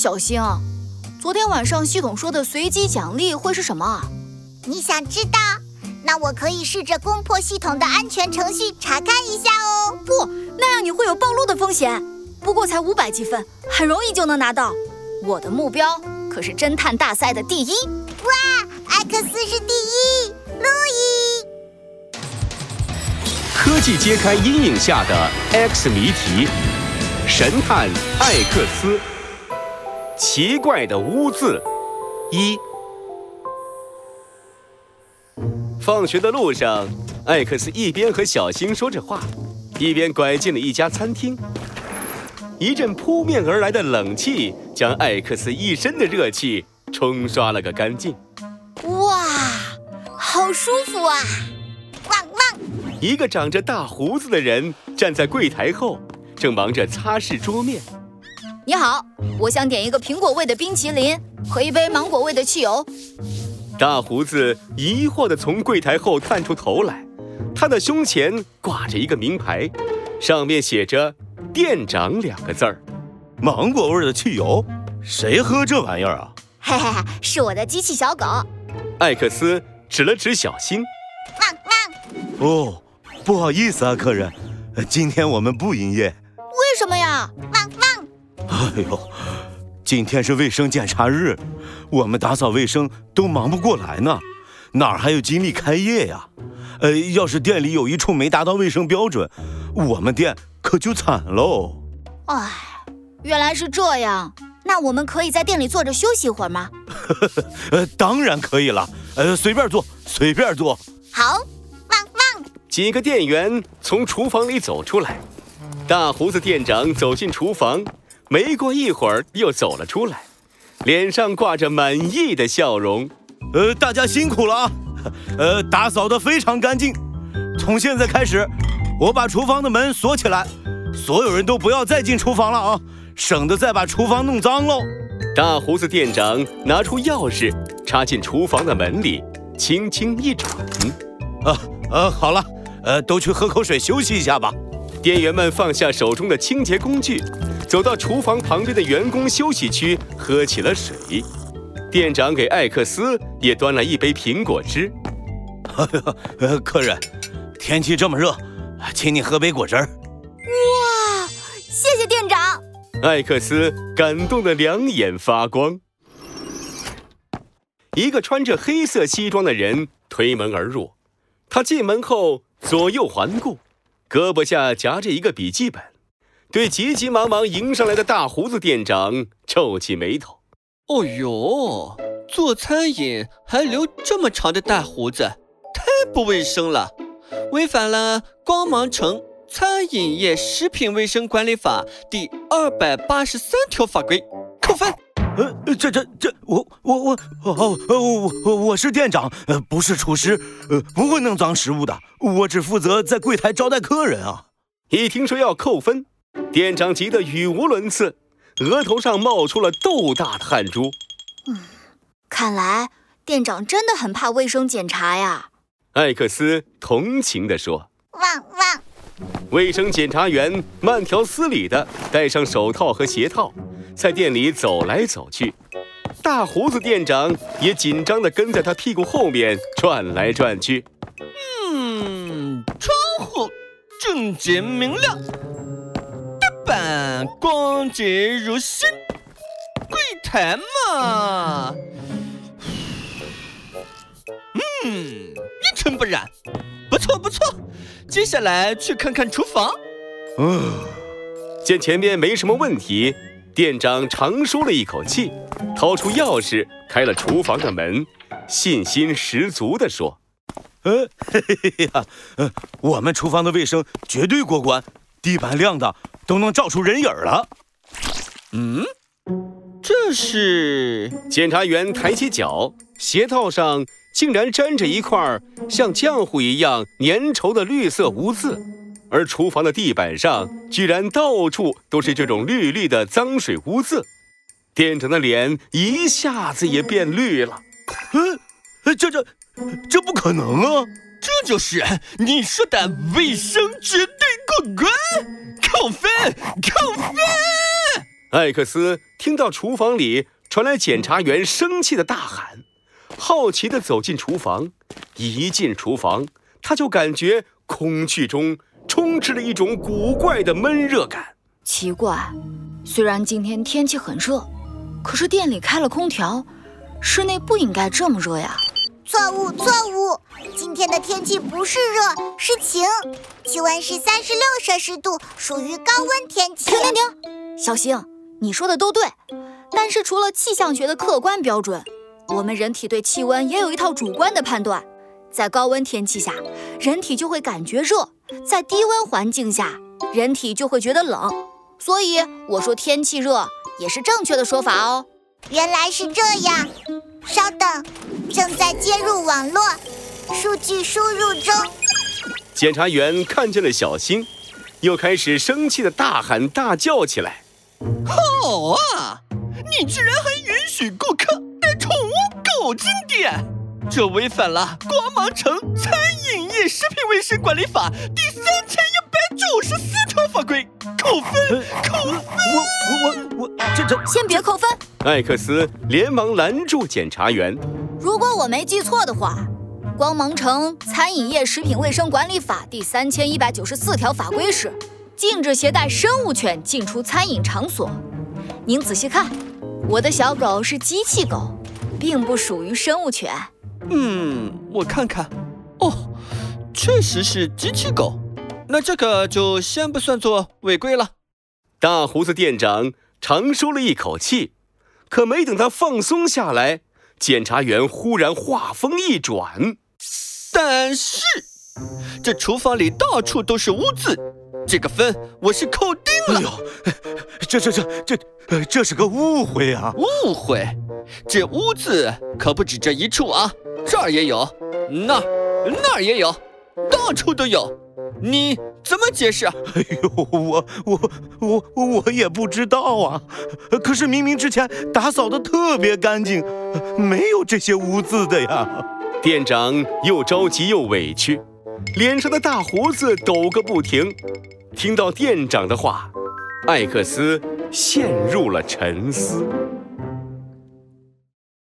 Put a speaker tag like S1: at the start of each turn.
S1: 小星，昨天晚上系统说的随机奖励会是什么啊？
S2: 你想知道？那我可以试着攻破系统的安全程序查看一下哦。
S1: 不，那样你会有暴露的风险。不过才五百积分，很容易就能拿到。我的目标可是侦探大赛的第一。
S2: 哇，艾克斯是第一，路易。
S3: 科技揭开阴影下的 X 谜题，神探艾克斯，奇怪的污渍一。放学的路上，艾克斯一边和小星说着话，一边拐进了一家餐厅。一阵扑面而来的冷气将艾克斯一身的热气冲刷了个干净。
S1: 哇，好舒服啊！
S2: 汪汪！
S3: 一个长着大胡子的人站在柜台后，正忙着擦拭桌面。
S1: 你好，我想点一个苹果味的冰淇淋和一杯芒果味的汽油。
S3: 大胡子疑惑地从柜台后探出头来，他的胸前挂着一个名牌，上面写着“店长”两个字儿。
S4: 芒果味的汽油，谁喝这玩意儿啊？
S2: 嘿嘿嘿，是我的机器小狗。
S3: 艾克斯指了指小新。
S2: 汪
S4: 汪。哦，不好意思啊，客人，今天我们不营业。
S1: 为什么呀？
S2: 汪汪。
S4: 哎呦。今天是卫生检查日，我们打扫卫生都忙不过来呢，哪还有精力开业呀？呃，要是店里有一处没达到卫生标准，我们店可就惨喽。
S1: 哎，原来是这样，那我们可以在店里坐着休息一会儿吗？
S4: 呃，当然可以了，呃，随便坐，随便坐。
S2: 好，汪汪。
S3: 几个店员从厨房里走出来，大胡子店长走进厨房。没过一会儿，又走了出来，脸上挂着满意的笑容。
S4: 呃，大家辛苦了啊！呃，打扫的非常干净。从现在开始，我把厨房的门锁起来，所有人都不要再进厨房了啊，省得再把厨房弄脏喽。
S3: 大胡子店长拿出钥匙，插进厨房的门里，轻轻一转。
S4: 啊，呃，好了，呃，都去喝口水休息一下吧。
S3: 店员们放下手中的清洁工具。走到厨房旁边的员工休息区，喝起了水。店长给艾克斯也端了一杯苹果汁。
S4: 呃，客人，天气这么热，请你喝杯果汁儿。
S1: 哇，谢谢店长！
S3: 艾克斯感动得两眼发光。一个穿着黑色西装的人推门而入，他进门后左右环顾，胳膊下夹着一个笔记本。对急急忙忙迎上来的大胡子店长皱起眉头。
S5: 哦呦，做餐饮还留这么长的大胡子，太不卫生了，违反了光芒城餐饮业食品卫生管理法第二百八十三条法规，扣分。
S4: 呃，这这这，我我我哦哦我我是店长，呃，不是厨师，呃，不会弄脏食物的，我只负责在柜台招待客人啊。
S3: 一听说要扣分。店长急得语无伦次，额头上冒出了豆大的汗珠。
S1: 嗯，看来店长真的很怕卫生检查呀。
S3: 艾克斯同情地说：“
S2: 汪汪！”
S3: 卫生检查员慢条斯理地戴上手套和鞋套，在店里走来走去。大胡子店长也紧张地跟在他屁股后面转来转去。
S5: 嗯，窗户整洁明亮。板光洁如新，柜台嘛，嗯，一尘不染，不错不错。接下来去看看厨房。
S3: 嗯，见前面没什么问题，店长长舒了一口气，掏出钥匙开了厨房的门，信心十足地说：“
S4: 呃，嘿嘿嘿呀，呃，我们厨房的卫生绝对过关，地板亮的。”都能照出人影了。
S5: 嗯，这是
S3: 检察员抬起脚，鞋套上竟然沾着一块像浆糊一样粘稠的绿色污渍，而厨房的地板上居然到处都是这种绿绿的脏水污渍。店长的脸一下子也变绿了。
S4: 嗯，这这这不可能啊！
S5: 这就是你说的卫生绝对过关。扣分，扣分！
S3: 艾克斯听到厨房里传来检察员生气的大喊，好奇地走进厨房。一进厨房，他就感觉空气中充斥了一种古怪的闷热感。
S1: 奇怪，虽然今天天气很热，可是店里开了空调，室内不应该这么热呀。
S2: 错误，错误！今天的天气不是热，是晴，气温是三十六摄氏度，属于高温天气。
S1: 停停停，小星，你说的都对，但是除了气象学的客观标准，我们人体对气温也有一套主观的判断。在高温天气下，人体就会感觉热；在低温环境下，人体就会觉得冷。所以我说天气热也是正确的说法哦。
S2: 原来是这样，稍等。正在接入网络，数据输入中。
S3: 检察员看见了小新，又开始生气的大喊大叫起来：“
S5: 好啊！你居然还允许顾客带宠物狗进店，这违反了光芒城餐饮业食品卫生管理法第三千一百九十四条法规，扣分！扣分！
S4: 我我我我，这这
S1: 先别扣分。”
S3: 艾克斯连忙拦住检察员。
S1: 如果我没记错的话，光芒城餐饮业食品卫生管理法第三千一百九十四条法规是禁止携带生物犬进出餐饮场所。您仔细看，我的小狗是机器狗，并不属于生物犬。
S5: 嗯，我看看，哦，确实是机器狗，那这个就先不算作违规了。
S3: 大胡子店长长舒了一口气，可没等他放松下来。检察员忽然话锋一转，
S5: 但是这厨房里到处都是污渍，这个分我是扣定了。哎呦，
S4: 这这这这，这是个误会啊！
S5: 误会？这污渍可不止这一处啊，这儿也有，那儿那儿也有，到处都有。你怎么解释？哎
S4: 呦，我我我我也不知道啊。可是明明之前打扫的特别干净，没有这些污渍的呀。
S3: 店长又着急又委屈，脸上的大胡子抖个不停。听到店长的话，艾克斯陷入了沉思。